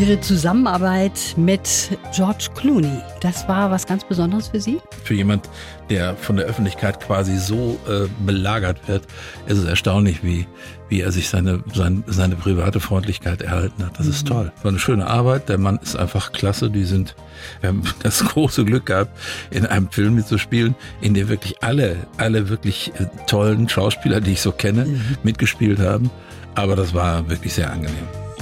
Ihre Zusammenarbeit mit George Clooney, das war was ganz Besonderes für Sie? Für jemand, der von der Öffentlichkeit quasi so äh, belagert wird, ist es erstaunlich, wie, wie er sich seine, seine, seine private Freundlichkeit erhalten hat. Das mhm. ist toll. War eine schöne Arbeit. Der Mann ist einfach klasse. Die sind, wir haben das große Glück gehabt, in einem Film mitzuspielen, in dem wirklich alle, alle wirklich äh, tollen Schauspieler, die ich so kenne, mhm. mitgespielt haben. Aber das war wirklich sehr angenehm.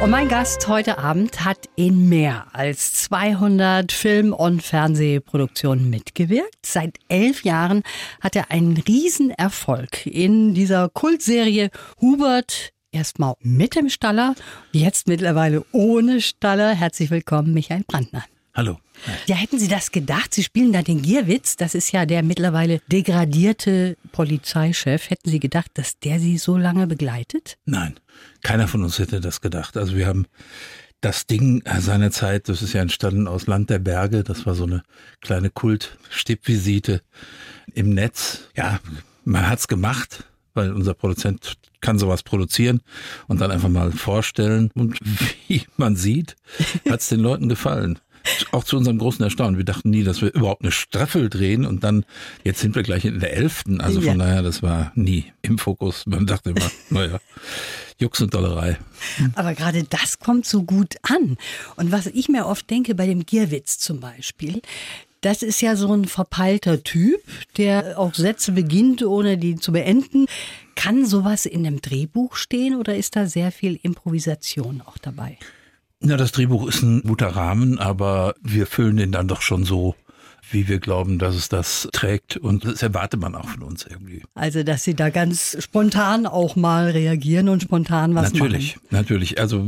Und mein Gast heute Abend hat in mehr als 200 Film- und Fernsehproduktionen mitgewirkt. Seit elf Jahren hat er einen Riesenerfolg in dieser Kultserie Hubert erstmal mit dem Staller, jetzt mittlerweile ohne Staller. Herzlich willkommen, Michael Brandner. Hallo. Ja, hätten Sie das gedacht? Sie spielen da den Gierwitz. Das ist ja der mittlerweile degradierte Polizeichef. Hätten Sie gedacht, dass der Sie so lange begleitet? Nein, keiner von uns hätte das gedacht. Also wir haben das Ding seinerzeit, das ist ja entstanden aus Land der Berge. Das war so eine kleine Kult-Stippvisite im Netz. Ja, man hat's gemacht, weil unser Produzent kann sowas produzieren und dann einfach mal vorstellen. Und wie man sieht, hat's den Leuten gefallen. Auch zu unserem großen Erstaunen. Wir dachten nie, dass wir überhaupt eine Staffel drehen und dann, jetzt sind wir gleich in der elften. Also von ja. daher, das war nie im Fokus. Man dachte immer, naja, Jux und Dollerei. Aber gerade das kommt so gut an. Und was ich mir oft denke bei dem Gierwitz zum Beispiel, das ist ja so ein verpeilter Typ, der auch Sätze beginnt, ohne die zu beenden. Kann sowas in einem Drehbuch stehen oder ist da sehr viel Improvisation auch dabei? Na, das Drehbuch ist ein guter Rahmen, aber wir füllen den dann doch schon so wie wir glauben, dass es das trägt. Und das erwartet man auch von uns irgendwie. Also, dass Sie da ganz spontan auch mal reagieren und spontan was natürlich, machen. Natürlich, natürlich. Also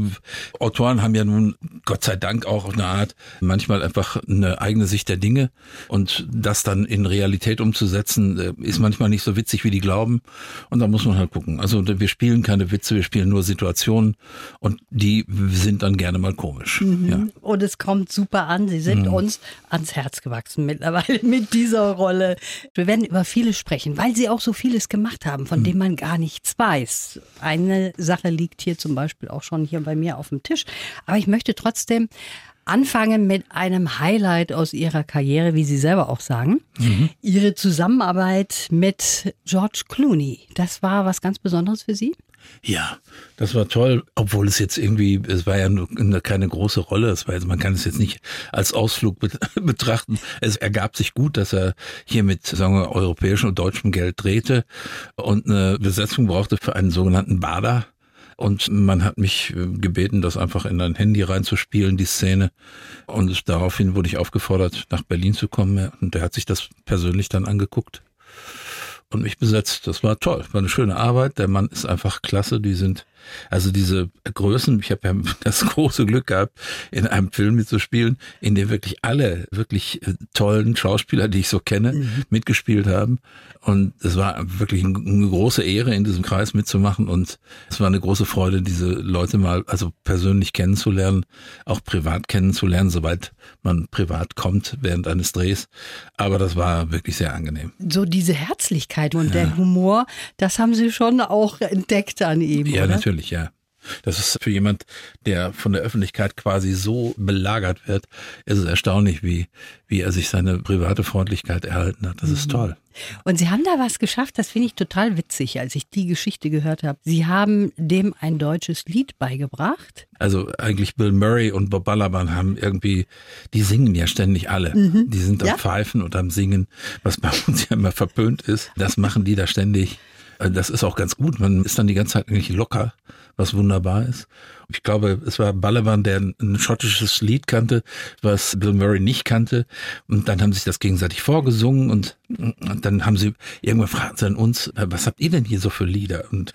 Autoren haben ja nun Gott sei Dank auch eine Art, manchmal einfach eine eigene Sicht der Dinge. Und das dann in Realität umzusetzen, äh, ist manchmal nicht so witzig, wie die glauben. Und da muss man halt gucken. Also wir spielen keine Witze, wir spielen nur Situationen und die sind dann gerne mal komisch. Mhm. Ja. Und es kommt super an. Sie sind mhm. uns ans Herz gewachsen mittlerweile mit dieser Rolle. Wir werden über vieles sprechen, weil sie auch so vieles gemacht haben, von mhm. dem man gar nichts weiß. Eine Sache liegt hier zum Beispiel auch schon hier bei mir auf dem Tisch. Aber ich möchte trotzdem anfangen mit einem Highlight aus Ihrer Karriere, wie Sie selber auch sagen. Mhm. Ihre Zusammenarbeit mit George Clooney. Das war was ganz Besonderes für Sie? Ja, das war toll, obwohl es jetzt irgendwie, es war ja keine große Rolle, es war jetzt, man kann es jetzt nicht als Ausflug betrachten. Es ergab sich gut, dass er hier mit, sagen wir, europäischem und deutschem Geld drehte und eine Besetzung brauchte für einen sogenannten Bader. Und man hat mich äh, gebeten, das einfach in ein Handy reinzuspielen, die Szene. Und daraufhin wurde ich aufgefordert, nach Berlin zu kommen. Und der hat sich das persönlich dann angeguckt und mich besetzt. Das war toll, war eine schöne Arbeit. Der Mann ist einfach klasse. Die sind also diese Größen, ich habe ja das große Glück gehabt, in einem Film mitzuspielen, in dem wirklich alle wirklich äh, tollen Schauspieler, die ich so kenne, mhm. mitgespielt haben. Und es war wirklich eine große Ehre, in diesem Kreis mitzumachen. Und es war eine große Freude, diese Leute mal also persönlich kennenzulernen, auch privat kennenzulernen, soweit man privat kommt während eines Drehs. Aber das war wirklich sehr angenehm. So diese Herzlichkeit und ja. der Humor, das haben Sie schon auch entdeckt an ihm. Ja, oder? natürlich natürlich, ja. Das ist für jemand, der von der Öffentlichkeit quasi so belagert wird, ist es erstaunlich, wie, wie er sich seine private Freundlichkeit erhalten hat. Das ist mhm. toll. Und Sie haben da was geschafft, das finde ich total witzig, als ich die Geschichte gehört habe. Sie haben dem ein deutsches Lied beigebracht. Also eigentlich Bill Murray und Bob Balaban haben irgendwie, die singen ja ständig alle. Mhm. Die sind am ja? Pfeifen und am Singen, was bei uns ja immer verpönt ist. Das machen die da ständig. Das ist auch ganz gut. Man ist dann die ganze Zeit eigentlich locker, was wunderbar ist. Ich glaube, es war Balaban, der ein schottisches Lied kannte, was Bill Murray nicht kannte. Und dann haben sie sich das gegenseitig vorgesungen und, und dann haben sie irgendwann fragen sie an uns, was habt ihr denn hier so für Lieder? Und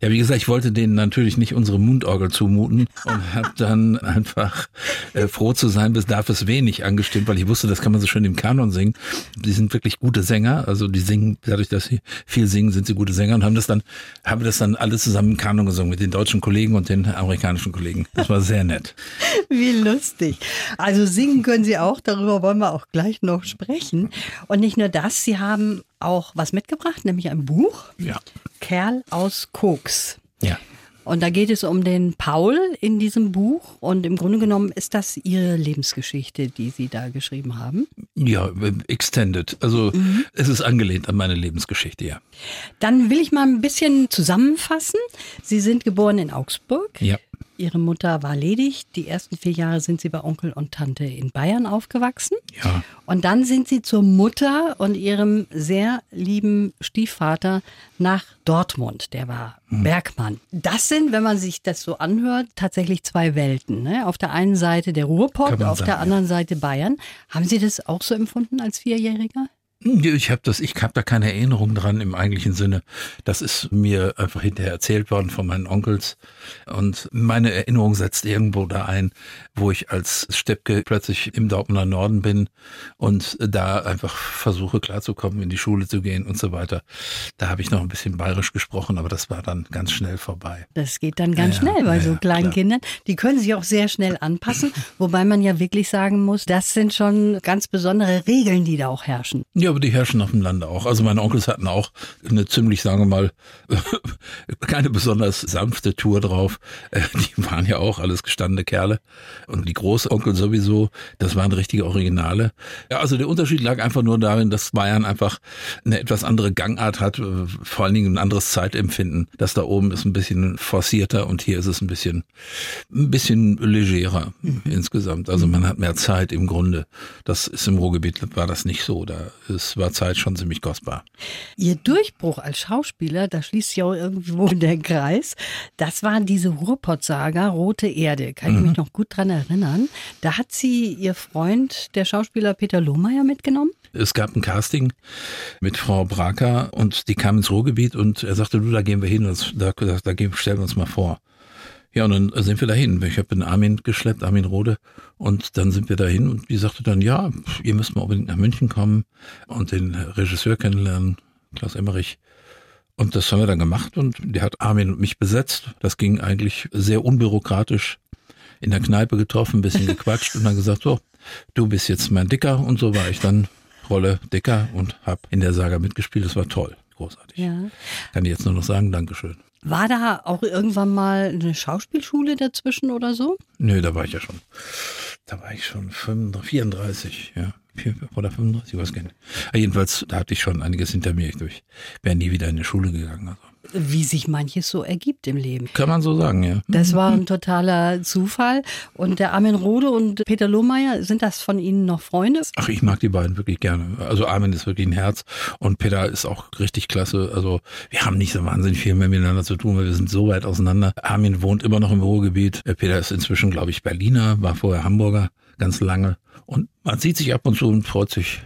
ja, wie gesagt, ich wollte denen natürlich nicht unsere Mundorgel zumuten und habe dann einfach äh, froh zu sein, bis darf es wenig angestimmt, weil ich wusste, das kann man so schön im Kanon singen. Die sind wirklich gute Sänger, also die singen, dadurch, dass sie viel singen, sind sie gute Sänger und haben das dann, haben das dann alle zusammen im Kanon gesungen mit den deutschen Kollegen und den amerikanischen Kollegen. Das war sehr nett. Wie lustig. Also singen können Sie auch, darüber wollen wir auch gleich noch sprechen. Und nicht nur das, Sie haben auch was mitgebracht, nämlich ein Buch. Ja. Kerl aus Koks. Ja. Und da geht es um den Paul in diesem Buch. Und im Grunde genommen ist das Ihre Lebensgeschichte, die Sie da geschrieben haben. Ja, extended. Also mhm. es ist angelehnt an meine Lebensgeschichte, ja. Dann will ich mal ein bisschen zusammenfassen. Sie sind geboren in Augsburg. Ja. Ihre Mutter war ledig. Die ersten vier Jahre sind Sie bei Onkel und Tante in Bayern aufgewachsen. Ja. Und dann sind Sie zur Mutter und Ihrem sehr lieben Stiefvater nach Dortmund. Der war hm. Bergmann. Das sind, wenn man sich das so anhört, tatsächlich zwei Welten. Ne? Auf der einen Seite der Ruhrpott, auf sagen, der anderen ja. Seite Bayern. Haben Sie das auch so empfunden als Vierjähriger? Ich habe das, ich habe da keine Erinnerung dran im eigentlichen Sinne. Das ist mir einfach hinterher erzählt worden von meinen Onkels. Und meine Erinnerung setzt irgendwo da ein, wo ich als Steppke plötzlich im Dortmunder Norden bin und da einfach versuche klarzukommen, in die Schule zu gehen und so weiter. Da habe ich noch ein bisschen bayerisch gesprochen, aber das war dann ganz schnell vorbei. Das geht dann ganz ja, schnell bei ja, so kleinen klar. Kindern. Die können sich auch sehr schnell anpassen, wobei man ja wirklich sagen muss, das sind schon ganz besondere Regeln, die da auch herrschen. Ja, ja, aber die herrschen auf dem Lande auch. Also meine Onkels hatten auch eine ziemlich, sagen wir mal, keine besonders sanfte Tour drauf. Äh, die waren ja auch alles gestandene Kerle. Und die Großonkel sowieso, das waren richtige Originale. Ja, also der Unterschied lag einfach nur darin, dass Bayern einfach eine etwas andere Gangart hat, äh, vor allen Dingen ein anderes Zeitempfinden. Das da oben ist ein bisschen forcierter und hier ist es ein bisschen, ein bisschen legerer mhm. insgesamt. Also man hat mehr Zeit im Grunde. Das ist im Ruhrgebiet war das nicht so. Da es war Zeit schon ziemlich kostbar. Ihr Durchbruch als Schauspieler, da schließt sich auch irgendwo der Kreis, das war diese Ruhrpott-Saga Rote Erde. Kann ich mhm. mich noch gut dran erinnern. Da hat sie ihr Freund, der Schauspieler Peter Lohmeier, mitgenommen. Es gab ein Casting mit Frau Braker und die kam ins Ruhrgebiet und er sagte, du, da gehen wir hin, da, da, da stellen wir uns mal vor. Ja, und dann sind wir dahin. Ich habe den Armin geschleppt, Armin Rode, und dann sind wir dahin und die sagte dann, ja, ihr müsst mal unbedingt nach München kommen und den Regisseur kennenlernen, Klaus Emmerich. Und das haben wir dann gemacht und der hat Armin und mich besetzt. Das ging eigentlich sehr unbürokratisch in der Kneipe getroffen, ein bisschen gequatscht und dann gesagt, so, du bist jetzt mein Dicker und so war ich dann Rolle Dicker und habe in der Saga mitgespielt. Das war toll, großartig. Ja. Kann ich jetzt nur noch sagen, Dankeschön. War da auch irgendwann mal eine Schauspielschule dazwischen oder so? Nö, da war ich ja schon. Da war ich schon 35, 34, ja. Oder 35, ich weiß gar nicht. Jedenfalls, da hatte ich schon einiges hinter mir. Ich wäre nie wieder in die Schule gegangen. Also wie sich manches so ergibt im Leben. Kann man so sagen, ja. Das war ein totaler Zufall. Und der Armin Rode und Peter Lohmeier, sind das von Ihnen noch Freunde? Ach, ich mag die beiden wirklich gerne. Also Armin ist wirklich ein Herz und Peter ist auch richtig klasse. Also wir haben nicht so wahnsinnig viel mehr miteinander zu tun, weil wir sind so weit auseinander. Armin wohnt immer noch im Ruhrgebiet. Peter ist inzwischen, glaube ich, Berliner, war vorher Hamburger ganz lange. Und man sieht sich ab und zu und freut sich,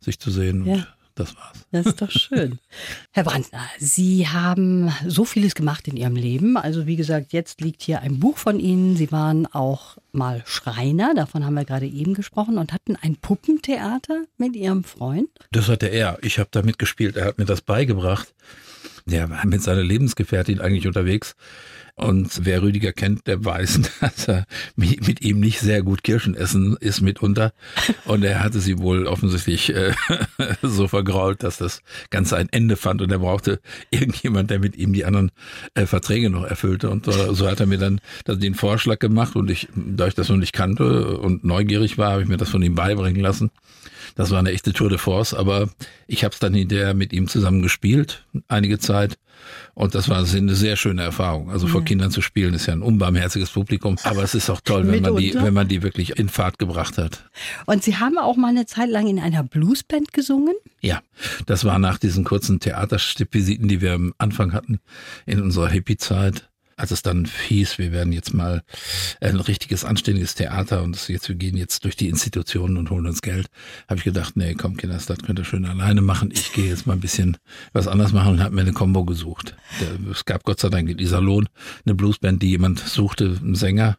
sich zu sehen. Ja. Das war's. Das ist doch schön. Herr Brandner, Sie haben so vieles gemacht in Ihrem Leben. Also wie gesagt, jetzt liegt hier ein Buch von Ihnen. Sie waren auch mal Schreiner, davon haben wir gerade eben gesprochen, und hatten ein Puppentheater mit Ihrem Freund. Das hatte er. Ich habe da mitgespielt. Er hat mir das beigebracht. Der war mit seiner Lebensgefährtin eigentlich unterwegs. Und wer Rüdiger kennt, der weiß, dass er mit ihm nicht sehr gut Kirschen essen ist mitunter. Und er hatte sie wohl offensichtlich äh, so vergrault, dass das Ganze ein Ende fand und er brauchte irgendjemand, der mit ihm die anderen äh, Verträge noch erfüllte. Und äh, so hat er mir dann den Vorschlag gemacht und ich, da ich das noch nicht kannte und neugierig war, habe ich mir das von ihm beibringen lassen. Das war eine echte Tour de Force, aber ich habe es dann hinterher mit ihm zusammen gespielt, einige Zeit. Und das war eine sehr schöne Erfahrung. Also vor Kindern zu spielen ist ja ein unbarmherziges Publikum, aber es ist auch toll, wenn man die, wenn man die wirklich in Fahrt gebracht hat. Und Sie haben auch mal eine Zeit lang in einer Bluesband gesungen? Ja, das war nach diesen kurzen Theaterstippvisiten, die wir am Anfang hatten in unserer Hippie-Zeit. Als es dann hieß, wir werden jetzt mal ein richtiges, anständiges Theater und jetzt, wir gehen jetzt durch die Institutionen und holen uns Geld, habe ich gedacht, nee, komm, Kinders, das könnt ihr schön alleine machen. Ich gehe jetzt mal ein bisschen was anderes machen und habe mir eine Combo gesucht. Es gab Gott sei Dank in Iserlohn eine Bluesband, die jemand suchte, einen Sänger,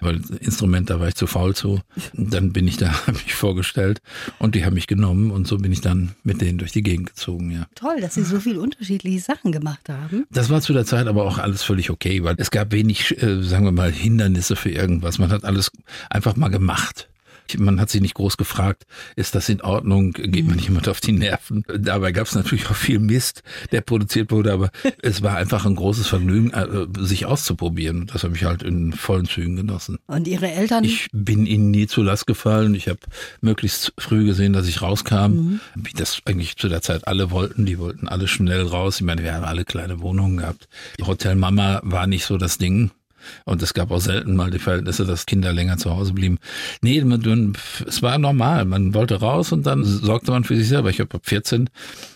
weil Instrument, da war ich zu faul zu. Dann bin ich da, habe mich vorgestellt und die haben mich genommen und so bin ich dann mit denen durch die Gegend gezogen, ja. Toll, dass Sie so viele unterschiedliche Sachen gemacht haben. Das war zu der Zeit aber auch alles völlig okay, weil es gab wenig, äh, sagen wir mal, Hindernisse für irgendwas. Man hat alles einfach mal gemacht. Man hat sich nicht groß gefragt, ist das in Ordnung, geht man jemand auf die Nerven? Dabei gab es natürlich auch viel Mist, der produziert wurde, aber es war einfach ein großes Vergnügen, äh, sich auszuprobieren. Das habe ich halt in vollen Zügen genossen. Und Ihre Eltern? Ich bin ihnen nie zu Last gefallen. Ich habe möglichst früh gesehen, dass ich rauskam, mhm. wie das eigentlich zu der Zeit alle wollten. Die wollten alle schnell raus. Ich meine, wir haben alle kleine Wohnungen gehabt. Hotel Mama war nicht so das Ding. Und es gab auch selten mal die Verhältnisse, dass Kinder länger zu Hause blieben. Nee, man, es war normal. Man wollte raus und dann sorgte man für sich selber. Ich habe ab 14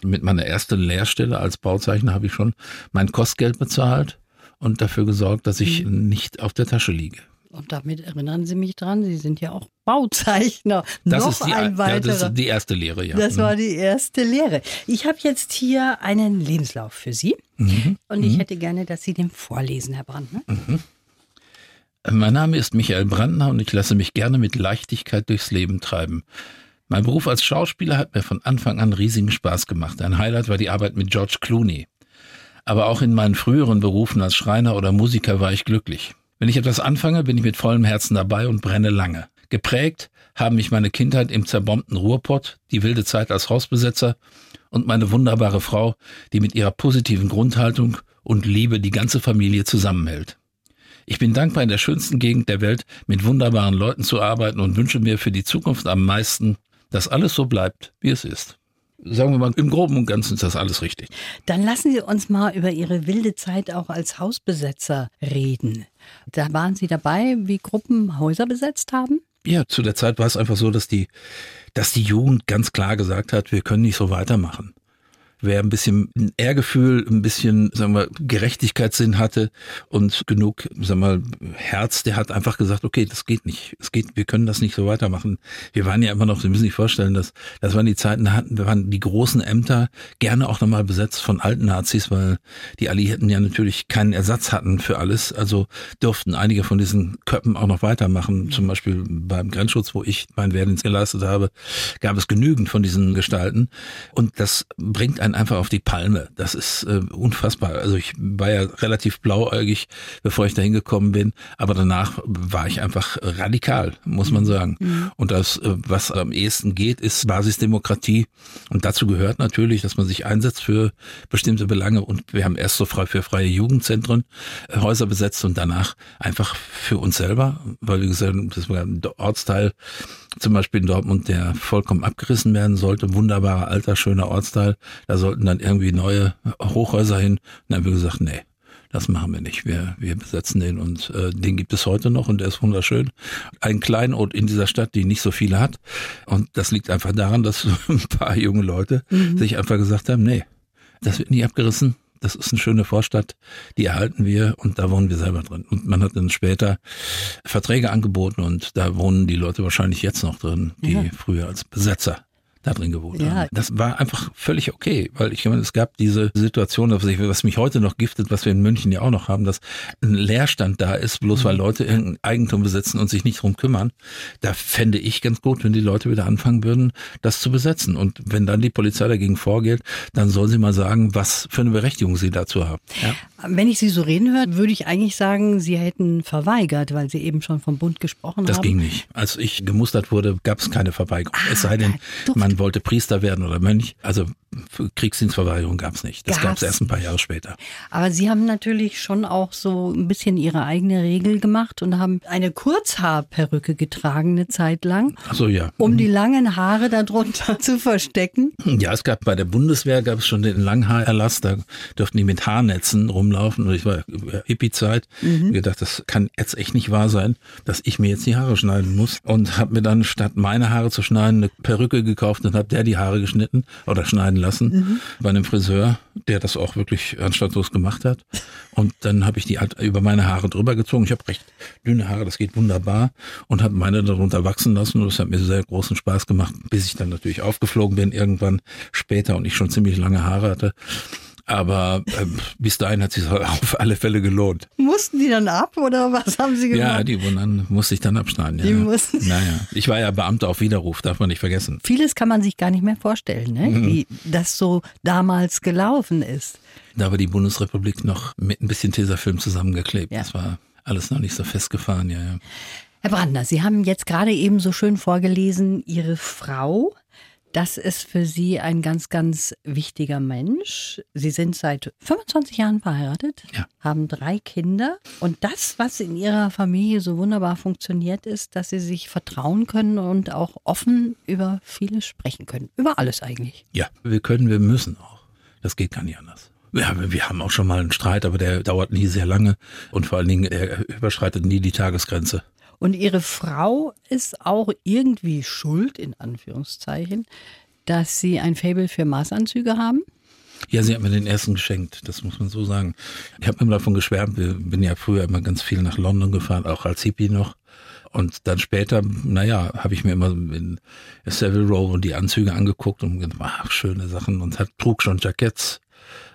mit meiner ersten Lehrstelle als Bauzeichner habe ich schon mein Kostgeld bezahlt und dafür gesorgt, dass ich mhm. nicht auf der Tasche liege. Und damit erinnern Sie mich dran, Sie sind ja auch Bauzeichner. Das Noch ist die, ein weiterer. Ja, das ist die erste Lehre, ja. Das war mhm. die erste Lehre. Ich habe jetzt hier einen Lebenslauf für Sie mhm. und ich mhm. hätte gerne, dass Sie den vorlesen, Herr Brandner. Mhm. Mein Name ist Michael Brandner und ich lasse mich gerne mit Leichtigkeit durchs Leben treiben. Mein Beruf als Schauspieler hat mir von Anfang an riesigen Spaß gemacht. Ein Highlight war die Arbeit mit George Clooney. Aber auch in meinen früheren Berufen als Schreiner oder Musiker war ich glücklich. Wenn ich etwas anfange, bin ich mit vollem Herzen dabei und brenne lange. Geprägt haben mich meine Kindheit im zerbombten Ruhrpott, die wilde Zeit als Hausbesetzer und meine wunderbare Frau, die mit ihrer positiven Grundhaltung und Liebe die ganze Familie zusammenhält. Ich bin dankbar, in der schönsten Gegend der Welt mit wunderbaren Leuten zu arbeiten und wünsche mir für die Zukunft am meisten, dass alles so bleibt, wie es ist. Sagen wir mal, im Groben und Ganzen ist das alles richtig. Dann lassen Sie uns mal über Ihre wilde Zeit auch als Hausbesetzer reden. Da waren Sie dabei, wie Gruppen Häuser besetzt haben? Ja, zu der Zeit war es einfach so, dass die, dass die Jugend ganz klar gesagt hat, wir können nicht so weitermachen wer ein bisschen ein Ehrgefühl, ein bisschen, sagen wir, Gerechtigkeitssinn hatte und genug, sagen wir, Herz, der hat einfach gesagt, okay, das geht nicht. Es geht, wir können das nicht so weitermachen. Wir waren ja immer noch, Sie müssen sich vorstellen, dass, das waren die Zeiten, da hatten, wir waren die großen Ämter gerne auch nochmal besetzt von alten Nazis, weil die Alliierten ja natürlich keinen Ersatz hatten für alles. Also durften einige von diesen Köppen auch noch weitermachen. Zum Beispiel beim Grenzschutz, wo ich mein Wehrdienst geleistet habe, gab es genügend von diesen Gestalten. Und das bringt ein dann einfach auf die Palme. Das ist äh, unfassbar. Also ich war ja relativ blauäugig, bevor ich da hingekommen bin, aber danach war ich einfach radikal, muss man sagen. Mhm. Und das, äh, was am ehesten geht, ist Basisdemokratie. Und dazu gehört natürlich, dass man sich einsetzt für bestimmte Belange. Und wir haben erst so frei für freie Jugendzentren äh, Häuser besetzt und danach einfach für uns selber, weil wie gesagt, das war ein Ortsteil, zum Beispiel in Dortmund, der vollkommen abgerissen werden sollte. Wunderbarer, alter, schöner Ortsteil. Da sollten dann irgendwie neue Hochhäuser hin. Und dann haben wir gesagt, nee, das machen wir nicht. Wir, wir besetzen den und äh, den gibt es heute noch und der ist wunderschön. Ein Kleinort in dieser Stadt, die nicht so viele hat. Und das liegt einfach daran, dass ein paar junge Leute mhm. sich einfach gesagt haben, nee, das wird nie abgerissen das ist eine schöne Vorstadt, die erhalten wir und da wohnen wir selber drin. Und man hat dann später Verträge angeboten und da wohnen die Leute wahrscheinlich jetzt noch drin, die ja. früher als Besetzer da drin gewohnt ja. haben. Das war einfach völlig okay, weil ich meine, es gab diese Situation, was mich heute noch giftet, was wir in München ja auch noch haben, dass ein Leerstand da ist, bloß weil mhm. Leute irgendein Eigentum besitzen und sich nicht drum kümmern. Da fände ich ganz gut, wenn die Leute wieder anfangen würden, das zu besetzen. Und wenn dann die Polizei dagegen vorgeht, dann soll sie mal sagen, was für eine Berechtigung sie dazu haben. Ja. Wenn ich Sie so reden höre, würde ich eigentlich sagen, Sie hätten verweigert, weil Sie eben schon vom Bund gesprochen das haben. Das ging nicht. Als ich gemustert wurde, gab es keine Verweigerung. Ah, es sei denn, man man wollte Priester werden oder Mönch. Also Kriegsdienstverweigerung gab es nicht. Das gab es erst ein paar Jahre später. Aber Sie haben natürlich schon auch so ein bisschen Ihre eigene Regel gemacht und haben eine Kurzhaarperücke getragen eine Zeit lang. Ach so, ja. Um die langen Haare darunter zu verstecken. Ja, es gab bei der Bundeswehr gab es schon den Langhaarerlass. Da durften die mit Haarnetzen rumlaufen. Und ich war Hippie-Zeit. Mhm. gedacht, das kann jetzt echt nicht wahr sein, dass ich mir jetzt die Haare schneiden muss. Und habe mir dann statt meine Haare zu schneiden eine Perücke gekauft gemacht und habe der die Haare geschnitten oder schneiden lassen mhm. bei einem Friseur, der das auch wirklich anstandslos gemacht hat. Und dann habe ich die über meine Haare drüber gezogen. Ich habe recht dünne Haare, das geht wunderbar und habe meine darunter wachsen lassen und das hat mir sehr großen Spaß gemacht, bis ich dann natürlich aufgeflogen bin irgendwann später und ich schon ziemlich lange Haare hatte. Aber äh, bis dahin hat sich auf alle Fälle gelohnt. Mussten die dann ab oder was haben sie gemacht? Ja, die wurden dann, musste ich dann abschneiden. Ja. Die mussten. Naja, ich war ja Beamter auf Widerruf, darf man nicht vergessen. Vieles kann man sich gar nicht mehr vorstellen, ne? Mhm. wie das so damals gelaufen ist. Da war die Bundesrepublik noch mit ein bisschen Tesafilm zusammengeklebt. Ja. Das war alles noch nicht so festgefahren, ja, ja. Herr Brandner, Sie haben jetzt gerade eben so schön vorgelesen, Ihre Frau das ist für Sie ein ganz, ganz wichtiger Mensch. Sie sind seit 25 Jahren verheiratet, ja. haben drei Kinder. Und das, was in Ihrer Familie so wunderbar funktioniert, ist, dass Sie sich vertrauen können und auch offen über vieles sprechen können. Über alles eigentlich. Ja, wir können, wir müssen auch. Das geht gar nicht anders. Ja, wir haben auch schon mal einen Streit, aber der dauert nie sehr lange und vor allen Dingen, er überschreitet nie die Tagesgrenze. Und ihre Frau ist auch irgendwie schuld, in Anführungszeichen, dass sie ein Faible für Maßanzüge haben? Ja, sie hat mir den ersten geschenkt, das muss man so sagen. Ich habe immer davon geschwärmt, wir bin ja früher immer ganz viel nach London gefahren, auch als Hippie noch. Und dann später, naja, habe ich mir immer in Savile Row und die Anzüge angeguckt und gedacht, ach, schöne Sachen und hat, trug schon Jacketts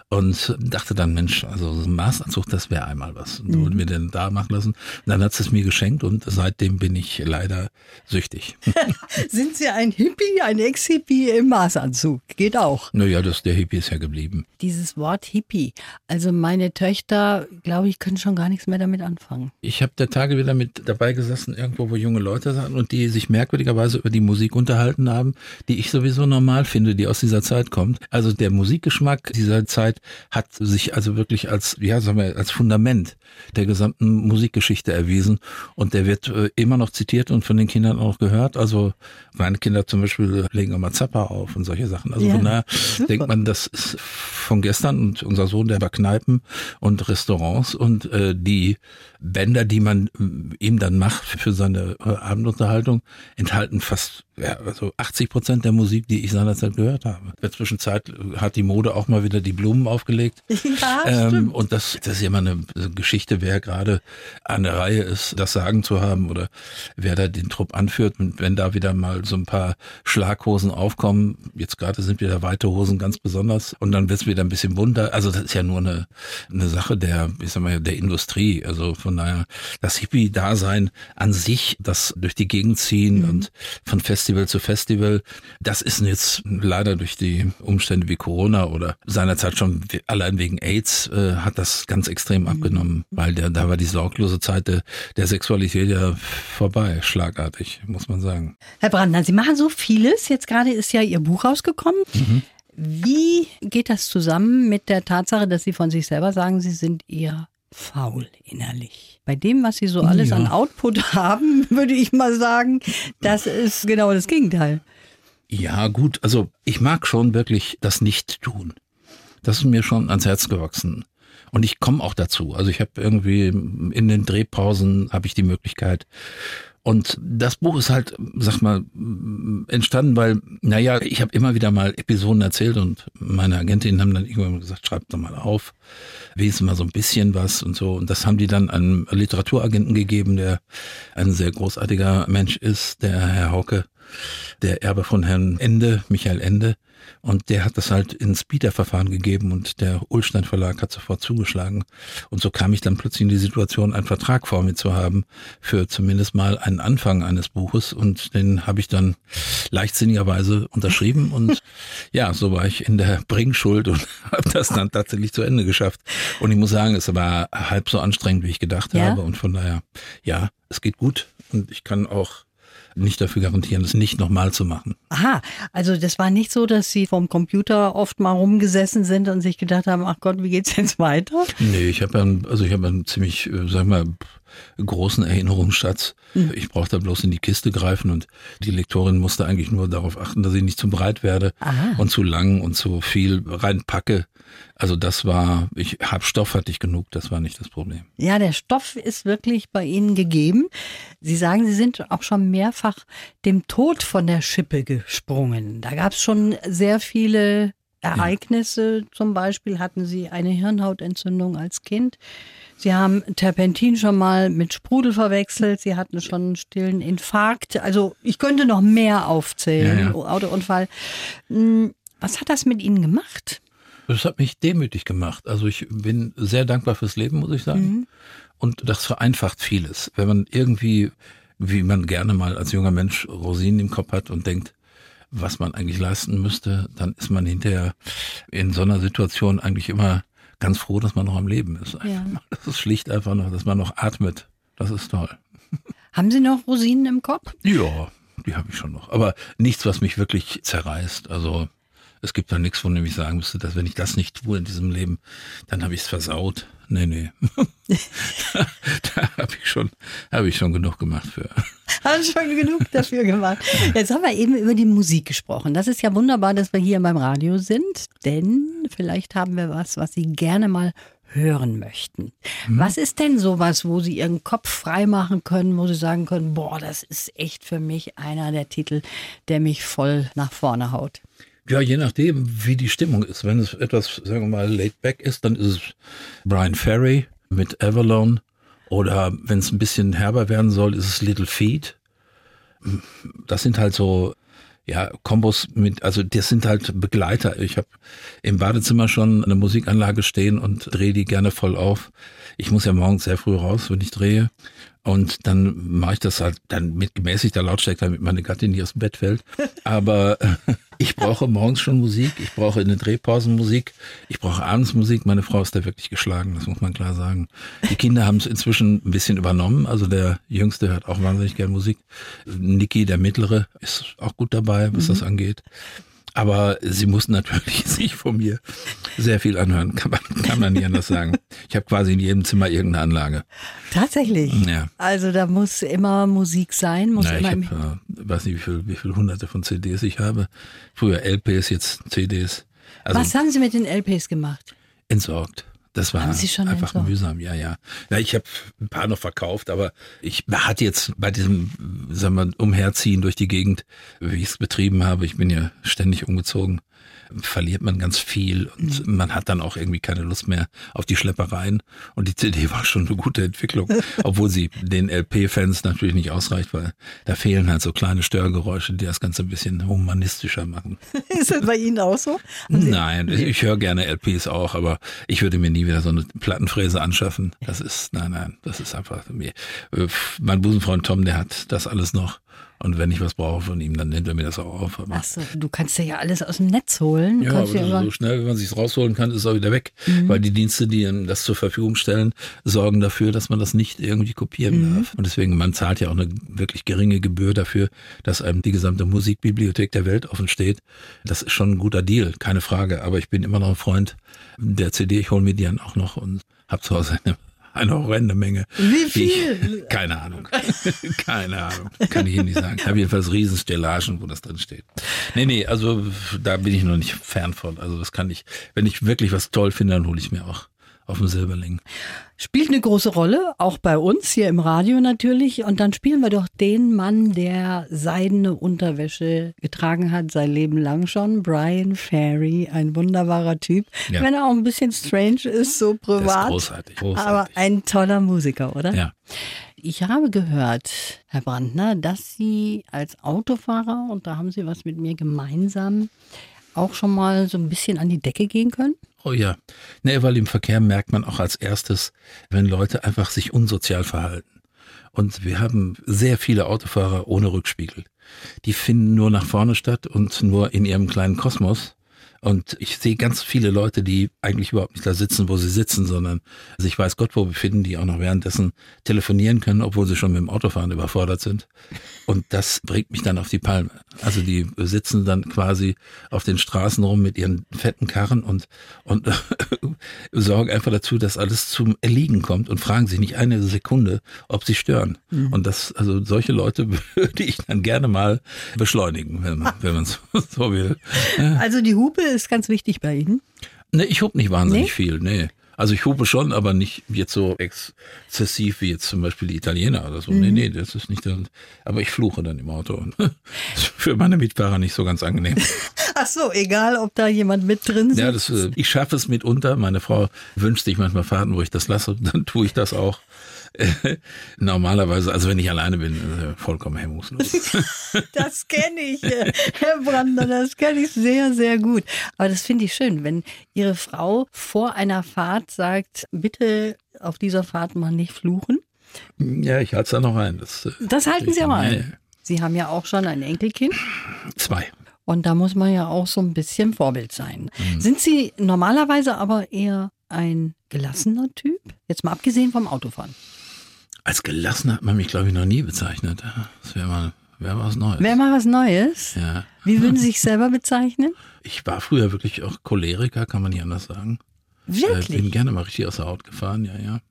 und dachte dann, Mensch, also so ein Maßanzug, das wäre einmal was. Und mhm. mir den da machen lassen. Und dann hat es mir geschenkt und seitdem bin ich leider süchtig. Sind Sie ein Hippie, ein Ex-Hippie im Maßanzug? Geht auch. Naja, das, der Hippie ist ja geblieben. Dieses Wort Hippie, also meine Töchter, glaube ich, können schon gar nichts mehr damit anfangen. Ich habe der Tage wieder mit dabei gesessen, irgendwo, wo junge Leute saßen und die sich merkwürdigerweise über die Musik unterhalten haben, die ich sowieso normal finde, die aus dieser Zeit kommt. Also der Musikgeschmack dieser Zeit Zeit hat sich also wirklich als, ja, sagen wir, als Fundament der gesamten Musikgeschichte erwiesen. Und der wird äh, immer noch zitiert und von den Kindern auch gehört. Also meine Kinder zum Beispiel legen immer Zappa auf und solche Sachen. Also ja, von daher super. denkt man, das ist von gestern und unser Sohn, der bei Kneipen und Restaurants und äh, die Bänder, die man äh, ihm dann macht für seine äh, Abendunterhaltung, enthalten fast ja, also 80 Prozent der Musik, die ich seinerzeit gehört habe. In der Zwischenzeit hat die Mode auch mal wieder die Blumen aufgelegt. Ja, ähm, und das, das ist ja immer eine Geschichte, wer gerade an der Reihe ist, das Sagen zu haben oder wer da den Trupp anführt. Und wenn da wieder mal so ein paar Schlaghosen aufkommen, jetzt gerade sind wieder weite Hosen ganz besonders und dann wird es wieder ein bisschen bunter. Also das ist ja nur eine, eine Sache der, ich sag mal, der Industrie. Also von daher, das Hippie-Dasein an sich, das durch die Gegend ziehen mhm. und von Fest Festival zu Festival. Das ist jetzt leider durch die Umstände wie Corona oder seinerzeit schon allein wegen AIDS äh, hat das ganz extrem mhm. abgenommen, weil der, da war die sorglose Zeit der, der Sexualität ja vorbei, schlagartig, muss man sagen. Herr Brandner, Sie machen so vieles. Jetzt gerade ist ja Ihr Buch rausgekommen. Mhm. Wie geht das zusammen mit der Tatsache, dass Sie von sich selber sagen, Sie sind eher faul innerlich. Bei dem, was sie so alles ja. an Output haben, würde ich mal sagen, das ist genau das Gegenteil. Ja, gut, also ich mag schon wirklich das Nicht-Tun. Das ist mir schon ans Herz gewachsen. Und ich komme auch dazu. Also ich habe irgendwie in den Drehpausen habe ich die Möglichkeit, und das Buch ist halt, sag mal, entstanden, weil, naja, ich habe immer wieder mal Episoden erzählt und meine Agentinnen haben dann irgendwann gesagt, schreibt doch mal auf, wesen mal so ein bisschen was und so. Und das haben die dann einem Literaturagenten gegeben, der ein sehr großartiger Mensch ist, der Herr Hauke, der Erbe von Herrn Ende, Michael Ende. Und der hat das halt ins Bieterverfahren gegeben und der Ulstein Verlag hat sofort zugeschlagen. Und so kam ich dann plötzlich in die Situation, einen Vertrag vor mir zu haben für zumindest mal einen Anfang eines Buches. Und den habe ich dann leichtsinnigerweise unterschrieben. Und ja, so war ich in der Bringschuld und habe das dann tatsächlich zu Ende geschafft. Und ich muss sagen, es war halb so anstrengend, wie ich gedacht ja? habe. Und von daher, ja, es geht gut. Und ich kann auch nicht dafür garantieren, das nicht nochmal zu machen. Aha, also das war nicht so, dass Sie vom Computer oft mal rumgesessen sind und sich gedacht haben, ach Gott, wie geht's jetzt weiter? Nee, ich habe also ich habe einen ziemlich, äh, sag mal, großen Erinnerungsschatz. Mhm. Ich brauchte bloß in die Kiste greifen und die Lektorin musste eigentlich nur darauf achten, dass ich nicht zu breit werde Aha. und zu lang und zu viel reinpacke. Also das war, ich hab Stoff hatte ich genug, das war nicht das Problem. Ja, der Stoff ist wirklich bei Ihnen gegeben. Sie sagen, Sie sind auch schon mehrfach dem Tod von der Schippe gesprungen. Da gab es schon sehr viele Ereignisse. Ja. Zum Beispiel hatten Sie eine Hirnhautentzündung als Kind. Sie haben Terpentin schon mal mit Sprudel verwechselt. Sie hatten schon einen stillen Infarkt. Also ich könnte noch mehr aufzählen. Ja, ja. Autounfall. Hm, was hat das mit Ihnen gemacht? Das hat mich demütig gemacht. Also ich bin sehr dankbar fürs Leben, muss ich sagen. Mhm. Und das vereinfacht vieles. Wenn man irgendwie, wie man gerne mal als junger Mensch Rosinen im Kopf hat und denkt, was man eigentlich leisten müsste, dann ist man hinterher in so einer Situation eigentlich immer ganz froh, dass man noch am Leben ist. Ja. Das ist schlicht einfach noch, dass man noch atmet. Das ist toll. Haben Sie noch Rosinen im Kopf? Ja, die habe ich schon noch. Aber nichts, was mich wirklich zerreißt. Also es gibt da nichts, von dem ich sagen müsste, dass wenn ich das nicht tue in diesem Leben, dann habe ich es versaut. Nee, nee. da habe ich schon, habe ich schon genug gemacht für. Haben schon genug dafür gemacht. Jetzt haben wir eben über die Musik gesprochen. Das ist ja wunderbar, dass wir hier beim Radio sind, denn vielleicht haben wir was, was Sie gerne mal hören möchten. Hm. Was ist denn sowas, wo Sie Ihren Kopf frei machen können, wo Sie sagen können, boah, das ist echt für mich einer der Titel, der mich voll nach vorne haut? Ja, je nachdem, wie die Stimmung ist. Wenn es etwas, sagen wir mal, laid back ist, dann ist es Brian Ferry mit Avalon. Oder wenn es ein bisschen herber werden soll, ist es Little Feet. Das sind halt so, ja, Kombos mit, also das sind halt Begleiter. Ich habe im Badezimmer schon eine Musikanlage stehen und drehe die gerne voll auf. Ich muss ja morgens sehr früh raus, wenn ich drehe. Und dann mache ich das halt dann mit gemäßigter Lautstärke, damit meine Gattin nicht aus dem Bett fällt. Aber äh, ich brauche morgens schon Musik, ich brauche in den Drehpausen Musik, ich brauche abends Musik. Meine Frau ist da wirklich geschlagen, das muss man klar sagen. Die Kinder haben es inzwischen ein bisschen übernommen. Also der Jüngste hört auch wahnsinnig gern Musik. Niki, der Mittlere, ist auch gut dabei, was mhm. das angeht. Aber sie mussten natürlich sich von mir sehr viel anhören, kann man, kann man nicht anders sagen. Ich habe quasi in jedem Zimmer irgendeine Anlage. Tatsächlich? Ja. Also da muss immer Musik sein, muss Na, immer. Ich hab, äh, weiß nicht, wie viel, wie viel hunderte von CDs ich habe. Früher LPs, jetzt CDs. Also, Was haben Sie mit den LPs gemacht? Entsorgt. Das war einfach mühsam, ja, ja. ja ich habe ein paar noch verkauft, aber ich hatte jetzt bei diesem, sagen wir, Umherziehen durch die Gegend, wie ich es betrieben habe, ich bin ja ständig umgezogen, verliert man ganz viel und mhm. man hat dann auch irgendwie keine Lust mehr auf die Schleppereien. Und die CD war schon eine gute Entwicklung, obwohl sie den LP-Fans natürlich nicht ausreicht, weil da fehlen halt so kleine Störgeräusche, die das Ganze ein bisschen humanistischer machen. Ist das bei Ihnen auch so? Nein, ich, ich höre gerne LPs auch, aber ich würde mir nie wieder so eine Plattenfräse anschaffen. Das ist, nein, nein, das ist einfach mir. Äh, mein Busenfreund Tom, der hat das alles noch. Und wenn ich was brauche von ihm, dann nennt er mir das auch auf. Ach so, du kannst ja alles aus dem Netz holen. Ja, aber ja so schnell, wenn man sich rausholen kann, ist es auch wieder weg. Mhm. Weil die Dienste, die ihm das zur Verfügung stellen, sorgen dafür, dass man das nicht irgendwie kopieren mhm. darf. Und deswegen, man zahlt ja auch eine wirklich geringe Gebühr dafür, dass einem die gesamte Musikbibliothek der Welt offen steht. Das ist schon ein guter Deal, keine Frage. Aber ich bin immer noch ein Freund der CD. Ich hole mir die dann auch noch und habe zu Hause eine eine horrende Menge. Wie viel? Ich, keine Ahnung. keine Ahnung. Kann ich Ihnen nicht sagen. Ich habe jedenfalls Riesenstellagen, wo das drin steht. Nee, nee, also da bin ich noch nicht fern von. Also das kann ich, wenn ich wirklich was toll finde, dann hole ich mir auch auf dem Silberling. Spielt eine große Rolle, auch bei uns hier im Radio natürlich. Und dann spielen wir doch den Mann, der seidene Unterwäsche getragen hat, sein Leben lang schon. Brian Ferry, ein wunderbarer Typ. Ja. Wenn er auch ein bisschen strange ist, so privat. Großartig, großartig. Aber ein toller Musiker, oder? Ja. Ich habe gehört, Herr Brandner, dass Sie als Autofahrer, und da haben Sie was mit mir gemeinsam, auch schon mal so ein bisschen an die Decke gehen können? Oh ja. Nee, weil im Verkehr merkt man auch als erstes, wenn Leute einfach sich unsozial verhalten. Und wir haben sehr viele Autofahrer ohne Rückspiegel. Die finden nur nach vorne statt und nur in ihrem kleinen Kosmos. Und ich sehe ganz viele Leute, die eigentlich überhaupt nicht da sitzen, wo sie sitzen, sondern sich weiß Gott wo befinden, die auch noch währenddessen telefonieren können, obwohl sie schon mit dem Autofahren überfordert sind. Und das bringt mich dann auf die Palme. Also die sitzen dann quasi auf den Straßen rum mit ihren fetten Karren und, und sorgen einfach dazu, dass alles zum Erliegen kommt und fragen sich nicht eine Sekunde, ob sie stören. Mhm. Und das, also solche Leute würde ich dann gerne mal beschleunigen, wenn, wenn man so will. Also die Hupe ist ganz wichtig bei Ihnen? Nee, ich hub nicht wahnsinnig Nee? viel, nee. Also ich hupe schon, aber nicht jetzt so exzessiv wie jetzt zum Beispiel die Italiener oder so. Mhm. Nee, nee, das ist nicht der, aber ich fluche dann im Auto. Das ist für meine Mitfahrer nicht so ganz angenehm. Ach so, egal, ob da jemand mit drin sitzt. Ja, das, äh, ich schaffe es mitunter. Meine Frau wünscht sich manchmal Fahrten, wo ich das lasse, dann tue ich das auch. Normalerweise, also wenn ich alleine bin, vollkommen hemmungslos. Das kenne ich, äh, Herr Brandner, das kenne ich sehr, sehr gut. Aber das finde ich schön, wenn Ihre Frau vor einer Fahrt sagt, bitte auf dieser Fahrt mal nicht fluchen. ja, ich halte es da noch ein. Das, äh, Das halten Sie aber Nee, ein. Sie haben ja auch schon ein Enkelkind. Zwei. Und da muss man ja auch so ein bisschen Vorbild sein. Mhm. Sind Sie normalerweise aber eher ein gelassener Typ? Jetzt mal abgesehen vom Autofahren. Als gelassen hat man mich, glaube ich, noch nie bezeichnet. Das wäre mal, wäre was Neues. Wäre mal was Neues. ja. Wie würden Sie sich selber bezeichnen? Ich war früher wirklich auch Choleriker, kann man nicht anders sagen. Äh, bin Wirklich? gerne mal richtig aus der Haut gefahren, ja, ja.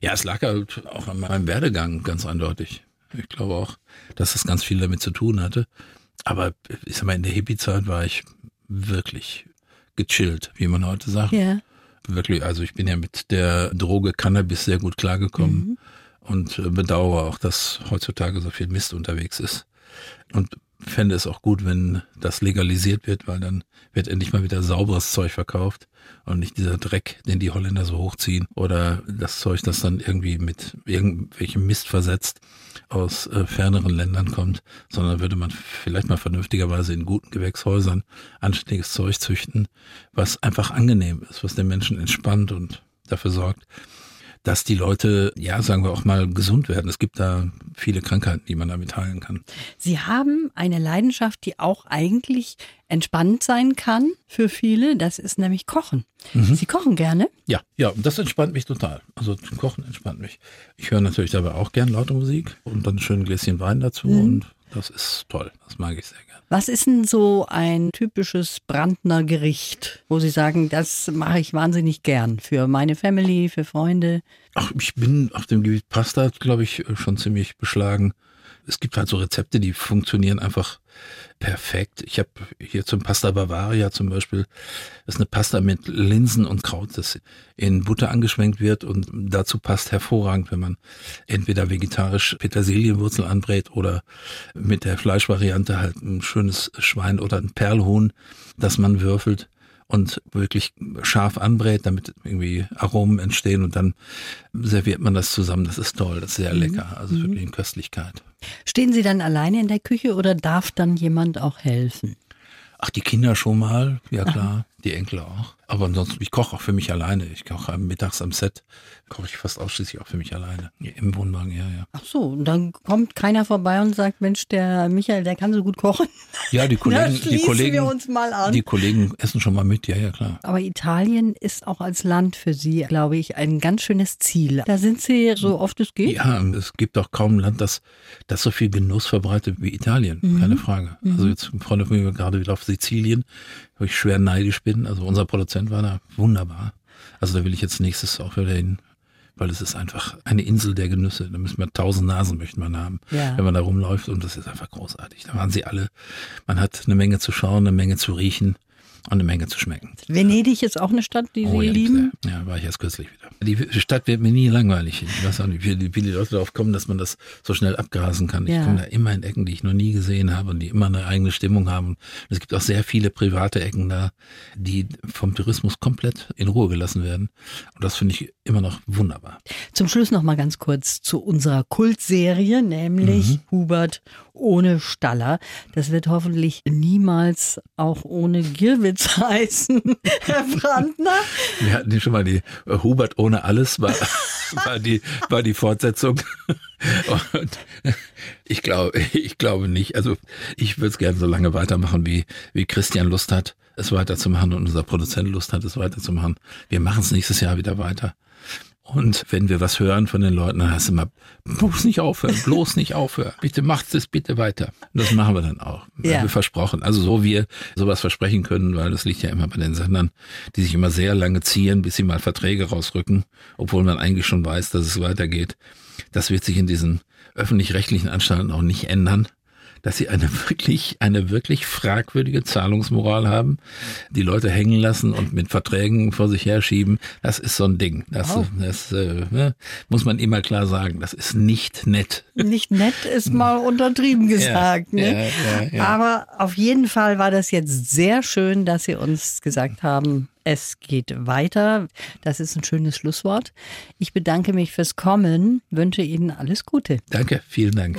Ja, es lag halt auch an meinem Werdegang ganz eindeutig. Ich glaube auch, dass das ganz viel damit zu tun hatte. Aber ich sag mal, in der Hippie-Zeit war ich wirklich gechillt, wie man heute sagt. Ja. Wirklich, also ich bin ja mit der Droge Cannabis sehr gut klargekommen und äh, bedauere auch, dass heutzutage so viel Mist unterwegs ist. Und fände es auch gut, wenn das legalisiert wird, weil dann wird endlich mal wieder sauberes Zeug verkauft und nicht dieser Dreck, den die Holländer so hochziehen oder das Zeug, das dann irgendwie mit irgendwelchem Mist versetzt aus äh, ferneren Ländern kommt, sondern würde man vielleicht mal vernünftigerweise in guten Gewächshäusern anständiges Zeug züchten, was einfach angenehm ist, was den Menschen entspannt und dafür sorgt, dass die Leute, ja, sagen wir auch mal, gesund werden. Es gibt da viele Krankheiten, die man damit heilen kann. Sie haben eine Leidenschaft, die auch eigentlich entspannend sein kann für viele. Das ist nämlich Kochen. Mhm. Sie kochen gerne. Ja, ja, und das entspannt mich total. Also zum Kochen entspannt mich. Ich höre natürlich dabei auch gern laute Musik und dann schön ein Gläschen Wein dazu und das ist toll. Das mag ich sehr. Was ist denn so ein typisches Brandner Gericht, wo Sie sagen, das mache ich wahnsinnig gern für meine Family, für Freunde? Ach, ich bin auf dem Gebiet Pasta, glaube ich, schon ziemlich beschlagen. Es gibt halt so Rezepte, die funktionieren einfach perfekt. Ich habe hier zum Pasta Bavaria zum Beispiel, das ist eine Pasta mit Linsen und Kraut, das in Butter angeschwenkt wird und dazu passt hervorragend, wenn man entweder vegetarisch Petersilienwurzel anbrät oder mit der Fleischvariante halt ein schönes Schwein oder ein Perlhuhn, das man würfelt und wirklich scharf anbrät, damit irgendwie Aromen entstehen und dann serviert man das zusammen. Das ist toll, das ist sehr lecker, also wirklich eine Köstlichkeit. Stehen Sie dann alleine in der Küche oder darf dann jemand auch helfen? Ach, die Kinder schon mal, ja klar, die Enkel auch. Aber ansonsten, ich koche auch für mich alleine. Ich koche mittags am Set, koche ich fast ausschließlich auch für mich alleine. Im Wohnwagen, ja, ja. Ach so, und dann kommt keiner vorbei und sagt, Mensch, der Michael, der kann so gut kochen. Ja, die Kollegen, die Kollegen, die Kollegen essen schon mal mit, ja, ja, klar. Aber Italien ist auch als Land für Sie, glaube ich, ein ganz schönes Ziel. Da sind Sie so oft es geht. Ja, es gibt auch kaum ein Land, das, das so viel Genuss verbreitet wie Italien, keine Frage. Also jetzt ein Freund von mir gerade wieder auf Sizilien, wo ich schwer neidisch bin. Also unser Produzent war da wunderbar. Also da will ich jetzt nächstes auch wieder hin, weil es ist einfach eine Insel der Genüsse. Da müssen wir tausend Nasen möchten wir haben, Ja. wenn man da rumläuft und das ist einfach großartig. Da waren sie alle. Man hat eine Menge zu schauen, eine Menge zu riechen und eine Menge zu schmecken. Venedig ist auch eine Stadt, die Sie Oh, ja, lieben. Ja, war ich erst kürzlich wieder. Die Stadt wird mir nie langweilig. Ich weiß auch nicht, wie, wie die Leute darauf kommen, dass man das so schnell abgrasen kann. Ja. Ich komme da immer in Ecken, die ich noch nie gesehen habe und die immer eine eigene Stimmung haben. Und es gibt auch sehr viele private Ecken da, die vom Tourismus komplett in Ruhe gelassen werden. Und das finde ich immer noch wunderbar. Zum Schluss noch mal ganz kurz zu unserer Kultserie, nämlich Hubert ohne Staller. Das wird hoffentlich niemals auch ohne Gierwitz heißen, Herr Brandner. Wir hatten hier schon mal die Hubert ohne alles, war, war, die, war die Fortsetzung. Und ich glaube, ich glaube nicht. Also ich würde es gerne so lange weitermachen, wie, wie Christian Lust hat, es weiterzumachen und unser Produzent Lust hat, es weiterzumachen. Wir machen es nächstes Jahr wieder weiter. Und wenn wir was hören von den Leuten, dann heißt es immer, bloß nicht aufhören, bloß nicht aufhören. Bitte macht es bitte weiter. Und das machen wir dann auch. Ja. Wir versprochen. Also so wir sowas versprechen können, weil das liegt ja immer bei den Sendern, die sich immer sehr lange ziehen, bis sie mal Verträge rausrücken, obwohl man eigentlich schon weiß, dass es weitergeht. Das wird sich in diesen öffentlich-rechtlichen Anstalten auch nicht ändern. Dass sie eine wirklich, eine wirklich fragwürdige Zahlungsmoral haben, die Leute hängen lassen und mit Verträgen vor sich herschieben. Das ist so ein Ding. Das, Wow. das äh, ne, muss man immer klar sagen. Das ist nicht nett. Nicht nett ist mal untertrieben gesagt. Ja, ne? ja, ja, ja. Aber auf jeden Fall war das jetzt sehr schön, dass Sie uns gesagt haben, es geht weiter. Das ist ein schönes Schlusswort. Ich bedanke mich fürs Kommen, wünsche Ihnen alles Gute. Danke, vielen Dank.